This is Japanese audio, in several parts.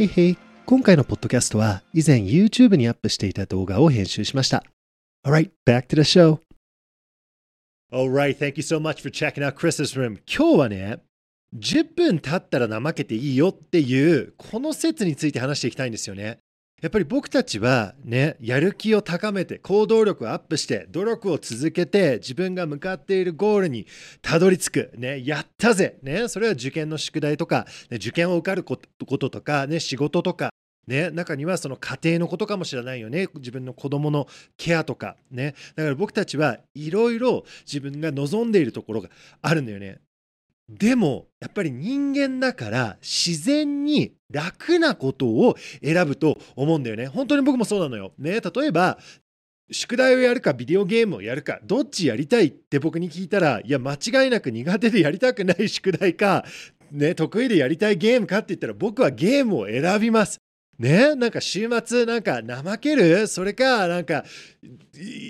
へいへい。今回のポッドキャストは以前 YouTube にアップしていた動画を編集しました。Alright, back to the show. Alright, thank you so much for checking out Chris's room. 今日はね、10分経ったら怠けていいよっていうこの説について話していきたいんですよね。やっぱり僕たちはね、やる気を高めて、行動力をアップして、努力を続けて、自分が向かっているゴールにたどり着く。ね、やったぜね、それは受験の宿題とか、ね、受験を受かることとか、ね、仕事とか、ね、中にはその家庭のことかもしれないよね。自分の子供のケアとか。ね。だから僕たちはいろいろ自分が望んでいるところがあるんだよね。でもやっぱり人間だから自然に楽なことを選ぶと思うんだよね。本当に僕もそうなのよ。ね、例えば宿題をやるかビデオゲームをやるかどっちやりたいって僕に聞いたらいや間違いなく苦手でやりたくない宿題か、ね、得意でやりたいゲームかって言ったら僕はゲームを選びます。ねなんか週末なんか怠ける？それかなんか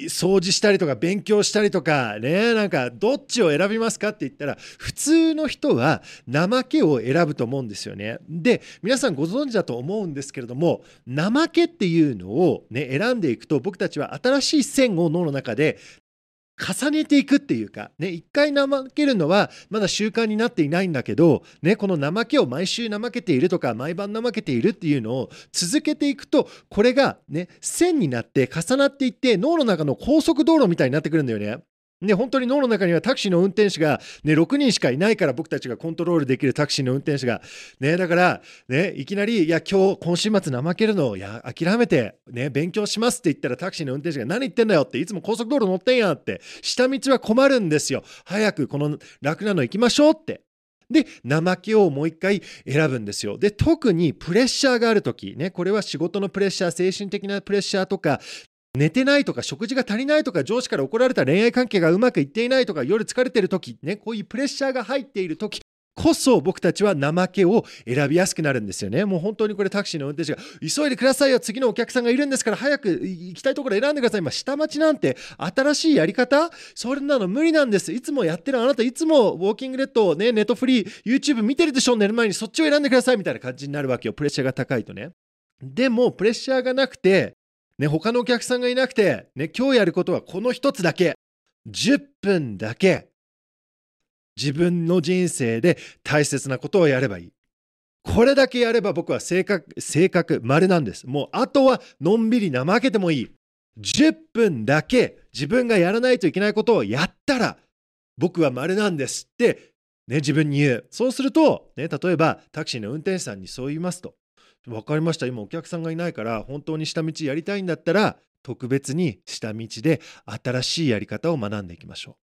掃除したりとか勉強したりとかねなんかどっちを選びますかって言ったら普通の人は怠けを選ぶと思うんですよね。で皆さんご存知だと思うんですけれども怠けっていうのをね選んでいくと僕たちは新しい線を脳の中で重ねていくっていうか、ね、一回怠けるのはまだ習慣になっていないんだけど、ね、この怠けを毎週怠けているとか、毎晩怠けているっていうのを続けていくと、これがね、線になって重なっていって、脳の中の高速道路みたいになってくるんだよね。ね、本当に脳の中にはタクシーの運転手が、ね、6人しかいないから僕たちがコントロールできるタクシーの運転手が、ね、だから、ね、いきなり、いや、今日、今週末怠けるのを、いや、諦めて、ね、勉強しますって言ったらタクシーの運転手が何言ってんだよって、いつも高速道路乗ってんやって、下道は困るんですよ。早くこの楽なの行きましょうって。で、怠けをもう一回選ぶんですよ。で、特にプレッシャーがあるとき、ね、これは仕事のプレッシャー、精神的なプレッシャーとか、寝てないとか食事が足りないとか上司から怒られた恋愛関係がうまくいっていないとか夜疲れてる時ねこういうプレッシャーが入っている時こそ僕たちは怠けを選びやすくなるんですよね。もう本当にこれタクシーの運転手が急いでくださいよ次のお客さんがいるんですから早く行きたいところ選んでください。今下町なんて新しいやり方？それなの無理なんです。いつもやってるあなたいつもウォーキングレッドをねネットフリー YouTube 見てるでしょ？寝る前にそっちを選んでくださいみたいな感じになるわけよ。プレッシャーが高いとね。でもプレッシャーがなくてね、他のお客さんがいなくて、ね、今日やることはこの一つだけ。10分だけ。自分の人生で大切なことをやればいい。これだけやれば僕は性格、性格、丸なんです。もうあとはのんびり怠けてもいい。10分だけ自分がやらないといけないことをやったら僕は丸なんですって、ね、自分に言う。そうすると、ね、例えばタクシーの運転手さんにそう言いますと。分かりました今お客さんがいないから本当に下道やりたいんだったら特別に下道で新しいやり方を学んでいきましょ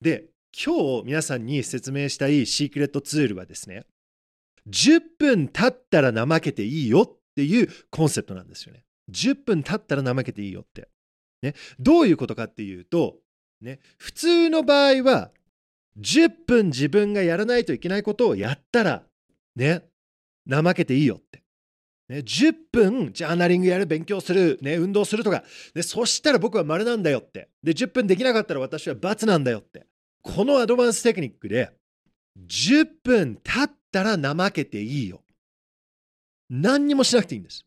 う。で今日皆さんに説明したいシークレットツールはですね10分経ったら怠けていいよっていうコンセプトなんですよね。10分経ったら怠けていいよって。ね、どういうことかっていうと、ね、普通の場合は10分自分がやらないといけないことをやったら、ね、怠けていいよって。ね、10分ジャーナリングやる勉強する、ね、運動するとか、ね、そしたら僕は丸なんだよって。で10分できなかったら私は×なんだよって。このアドバンステクニックで10分経ったら怠けていいよ。何にもしなくていいんです、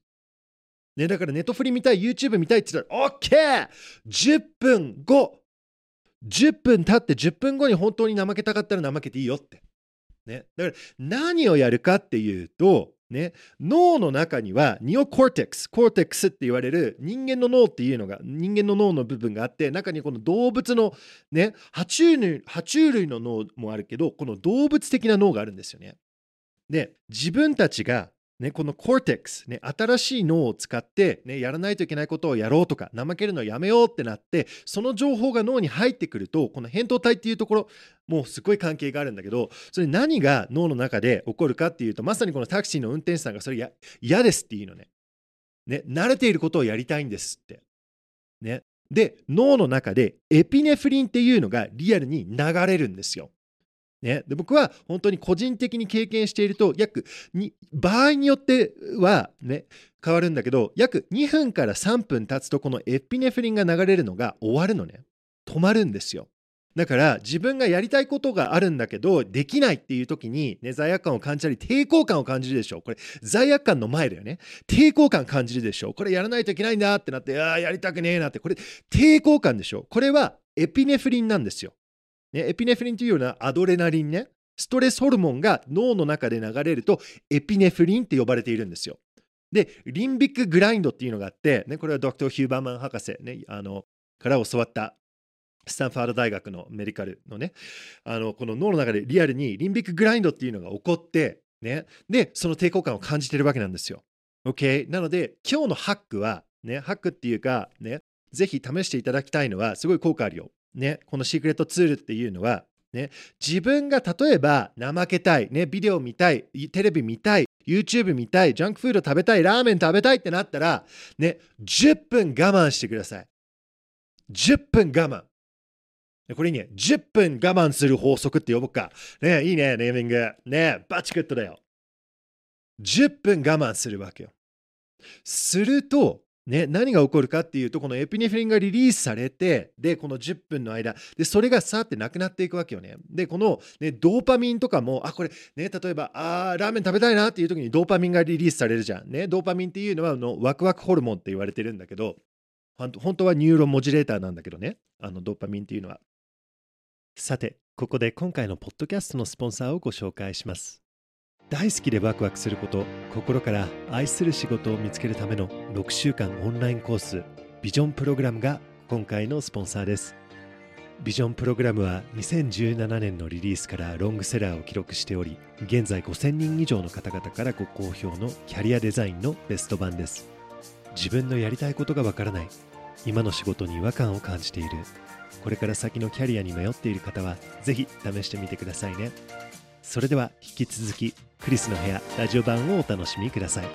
ね、だからネットフリ見たい YouTube 見たいって言ったら OK10 分後10分経って10分後に本当に怠けたかったら怠けていいよって。ね、だから何をやるかっていうと、ね、脳の中には neocortex、cortex って言われる人間の脳っていうのが、人間の脳の部分があって、中にこの動物の、ね、爬虫類、爬虫類の脳もあるけど、この動物的な脳があるんですよね。で、自分たちがね、この cortex、ね、新しい脳を使って、ね、やらないといけないことをやろうとか、怠けるのをやめようってなって、その情報が脳に入ってくると、この扁桃体っていうところ、もうすごい関係があるんだけど、それ何が脳の中で起こるかっていうと、まさにこのタクシーの運転手さんがそれ嫌ですっていうのね。ね、慣れていることをやりたいんですって。ね。で、脳の中でエピネフリンっていうのがリアルに流れるんですよ。ね、で僕は本当に個人的に経験していると約に場合によっては、ね、変わるんだけど約2分から3分経つとこのエピネフリンが流れるのが終わるのね。止まるんですよ。だから自分がやりたいことがあるんだけどできないっていう時に、ね、罪悪感を感じたり抵抗感を感じるでしょ。これ罪悪感の前だよね。抵抗感感じるでしょ。これやらないといけないんだってなってあやりたくねえなって。これ抵抗感でしょ。これはエピネフリンなんですよ、ね、エピネフリンというようなアドレナリンねストレスホルモンが脳の中で流れるとエピネフリンって呼ばれているんですよでリンビックグラインドっていうのがあって、ね、これはドクター・ヒューバーマン博士、ね、あのから教わったスタンファード大学のメディカルのねあのこの脳の中でリアルにリンビックグラインドっていうのが起こってねでその抵抗感を感じてるわけなんですよ。OK なので今日のハックはねハックっていうかねぜひ試していただきたいのはすごい効果あるよ。ねこのシークレットツールっていうのはね自分が例えば怠けたいねビデオ見たいテレビ見たい YouTube 見たいジャンクフード食べたいラーメン食べたいってなったらね10分我慢してください。10分我慢。これにね、10分我慢する法則って呼ぶか。ねいいね、ネーミング。ねバチクットだよ。10分我慢するわけよ。すると、ね、何が起こるかっていうと、このエピネフリンがリリースされて、で、この10分の間、で、それがさってなくなっていくわけよね。で、この、ね、ドーパミンとかも、あ、これ、ね、例えば、あラーメン食べたいなっていう時にドーパミンがリリースされるじゃん。ね、ドーパミンっていうのはあのワクワクホルモンって言われてるんだけど、本当はニューロモジュレーターなんだけどね、あのドーパミンっていうのは。さて、ここで今回のポッドキャストのスポンサーをご紹介します。大好きでワクワクすること、心から愛する仕事を見つけるための6週間オンラインコース、ビジョンプログラムが今回のスポンサーです。ビジョンプログラムは2017年のリリースからロングセラーを記録しており、現在5000人以上の方々からご好評のキャリアデザインのベスト版です。自分のやりたいことがわからない、今の仕事に違和感を感じている、これから先のキャリアに迷っている方はぜひ試してみてくださいねそれでは引き続きクリスの部屋ラジオ版をお楽しみください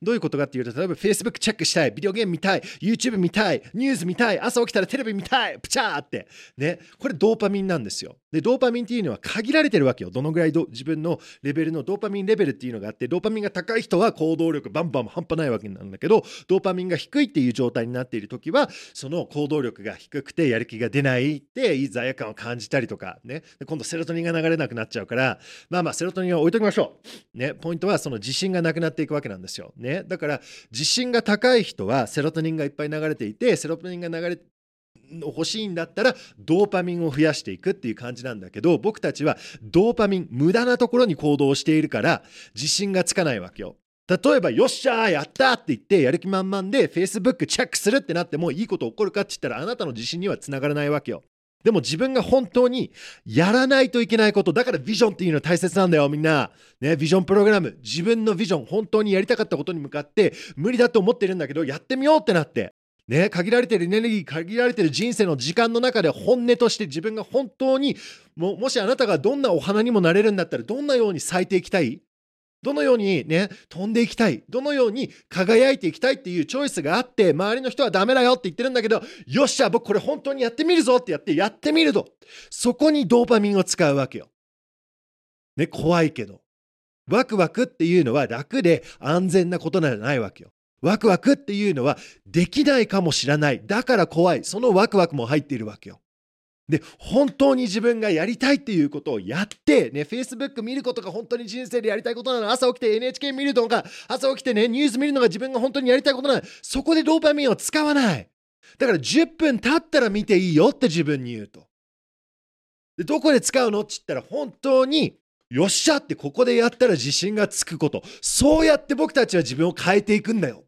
どういうことかっていうと、例えば Facebook チェックしたい、ビデオゲーム見たい、YouTube 見たい、ニュース見たい、朝起きたらテレビ見たい、プチャーって。ね。これドーパミンなんですよ。で、ドーパミンっていうのは限られてるわけよ。どのぐらい自分のレベルのドーパミンレベルっていうのがあって、ドーパミンが高い人は行動力バンバン半端ないわけなんだけど、ドーパミンが低いっていう状態になっている時は、その行動力が低くてやる気が出ないっていい罪悪感を感じたりとか、ね。今度セロトニンが流れなくなっちゃうから、まあまあセロトニンは置いときましょう。ね。ポイントはその自信がなくなっていくわけなんですよ。ね。だから自信が高い人はセロトニンがいっぱい流れていてセロトニンが流れ欲しいんだったらドーパミンを増やしていくっていう感じなんだけど僕たちはドーパミン無駄なところに行動しているから自信がつかないわけよ。例えば、よっしゃーやったって言ってやる気満々で Facebook チェックするってなってもいいこと起こるかって言ったらあなたの自信にはつながらないわけよ。でも自分が本当にやらないといけないこと、だからビジョンっていうのは大切なんだよ、みんな。ね、ビジョンプログラム。自分のビジョン、本当にやりたかったことに向かって無理だと思ってるんだけど、やってみようってなって。ね、限られてるエネルギー、限られてる人生の時間の中で本音として自分が本当にも、もしあなたがどんなお花にもなれるんだったら、どんなように咲いていきたい？どのようにね、飛んでいきたい？どのように輝いていきたいっていうチョイスがあって、周りの人はダメだよって言ってるんだけど、よっしゃ、僕これ本当にやってみるぞってやって、やってみると。そこにドーパミンを使うわけよ。ね、怖いけど。ワクワクっていうのは楽で安全なことなんじゃないわけよ。ワクワクっていうのはできないかもしれない。だから怖い。そのワクワクも入っているわけよ。で、本当に自分がやりたいっていうことをやって、ね、Facebook 見ることが本当に人生でやりたいことなの。朝起きて NHK 見るのが、朝起きてね、ニュース見るのが自分が本当にやりたいことなの。そこでドーパミンを使わない。だから10分経ったら見ていいよって自分に言うと。で、どこで使うのって言ったら本当に、よっしゃってここでやったら自信がつくこと。そうやって僕たちは自分を変えていくんだよ。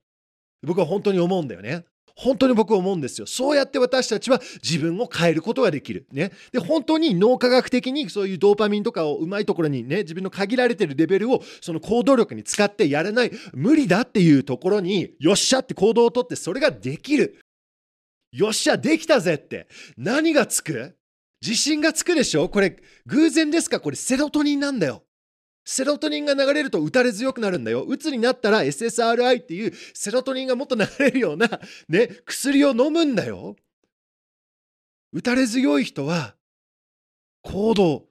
僕は本当に思うんだよね。本当に僕は思うんですよ。そうやって私たちは自分を変えることができる。ね。で、本当に脳科学的にそういうドーパミンとかをうまいところにね、自分の限られてるレベルをその行動力に使ってやれない、無理だっていうところに、よっしゃって行動をとってそれができる。よっしゃ、できたぜって。何がつく？自信がつくでしょ？これ、偶然ですか？これセロトニンなんだよ。セロトニンが流れると打たれ強くなるんだよ。うつになったら SSRI っていうセロトニンがもっと流れるようなね、薬を飲むんだよ。打たれ強い人は行動。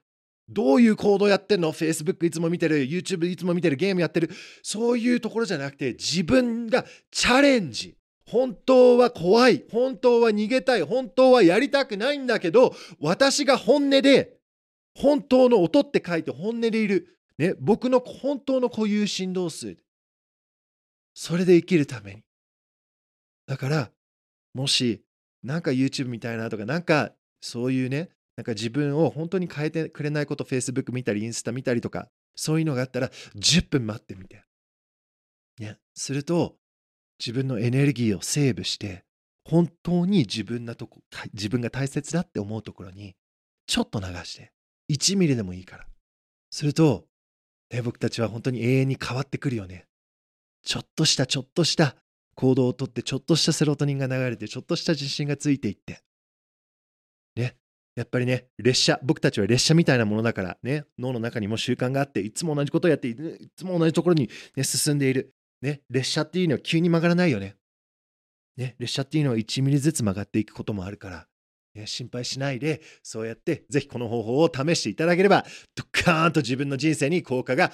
どういう行動やってんの ?Facebook いつも見てる、YouTube いつも見てる、ゲームやってる。そういうところじゃなくて自分がチャレンジ。本当は怖い。本当は逃げたい。本当はやりたくないんだけど、私が本音で、本当の音って書いて本音でいる。ね、僕の本当の固有振動数。それで生きるために。だから、もし、なんか YouTube みたいなとか、なんかそういうね、なんか自分を本当に変えてくれないこと、Facebook 見たり、インスタ見たりとか、そういうのがあったら、10分待ってみて。ね、すると、自分のエネルギーをセーブして、本当に自分なとこ、自分が大切だって思うところに、ちょっと流して、1ミリでもいいから。すると、ね、僕たちは本当に永遠に変わってくるよね。ちょっとしたちょっとした行動をとって、ちょっとしたセロトニンが流れて、ちょっとした自信がついていって。ね。やっぱりね、列車、僕たちは列車みたいなものだからね、脳の中にも習慣があって、いつも同じことをやって、いつも同じところに、ね、進んでいる。ね、列車っていうのは急に曲がらないよね。ね、列車っていうのは1ミリずつ曲がっていくこともあるから、ね、心配しないで、そうやってぜひこの方法を試していただければ、ドカーンと自分の人生に効果が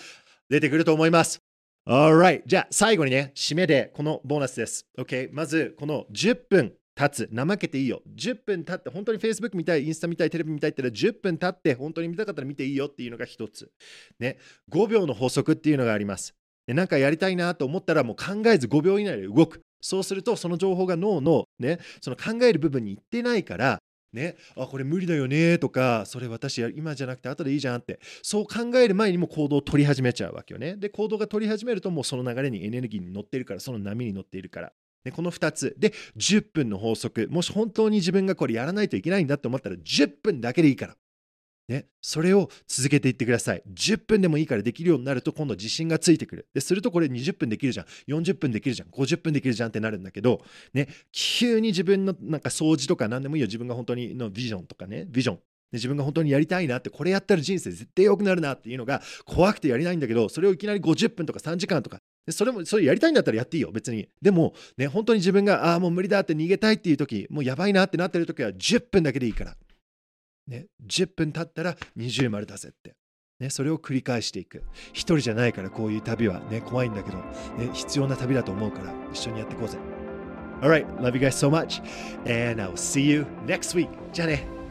出てくると思います。Alright. じゃあ最後にね、締めでこのボーナスです。OK。まず、この10分経つ。怠けていいよ。10分経って、本当に Facebook 見たい、インスタ見たい、テレビ見たいって言ったら10分経って、本当に見たかったら見ていいよっていうのが一つ。ね。5秒の法則っていうのがあります。なんかやりたいなと思ったらもう考えず5秒以内で動く。そうするとその情報が脳のね、その考える部分に行ってないから、ね、あ、これ無理だよねとか、それ私今じゃなくて後でいいじゃんって、そう考える前にも行動を取り始めちゃうわけよね。で、行動が取り始めるともうその流れにエネルギーに乗ってるから、その波に乗っているから。でこの2つ。で、10分の法則。もし本当に自分がこれやらないといけないんだって思ったら10分だけでいいから。ね、それを続けていってください。10分でもいいからできるようになると今度自信がついてくる。でするとこれ20分できるじゃん。40分できるじゃん。50分できるじゃんってなるんだけど、ね、急に自分のなんか掃除とか何でもいいよ。自分が本当にのビジョンとかね、ビジョン。自分が本当にやりたいなって、これやったら人生絶対良くなるなっていうのが怖くてやりないんだけど、それをいきなり50分とか3時間とか、それも、それやりたいんだったらやっていいよ、別に。でも、ね、本当に自分が、ああ、もう無理だって逃げたいっていう時、もうやばいなってなってる時は10分だけでいいから。ね、10分経ったら20丸出せって。ね、それを繰り返していく。一人じゃないからこういう旅はね、怖いんだけど、ね、必要な旅だと思うから一緒にやっていこうぜ。Alright, love you guys so much. And I will see you next week. じゃあね。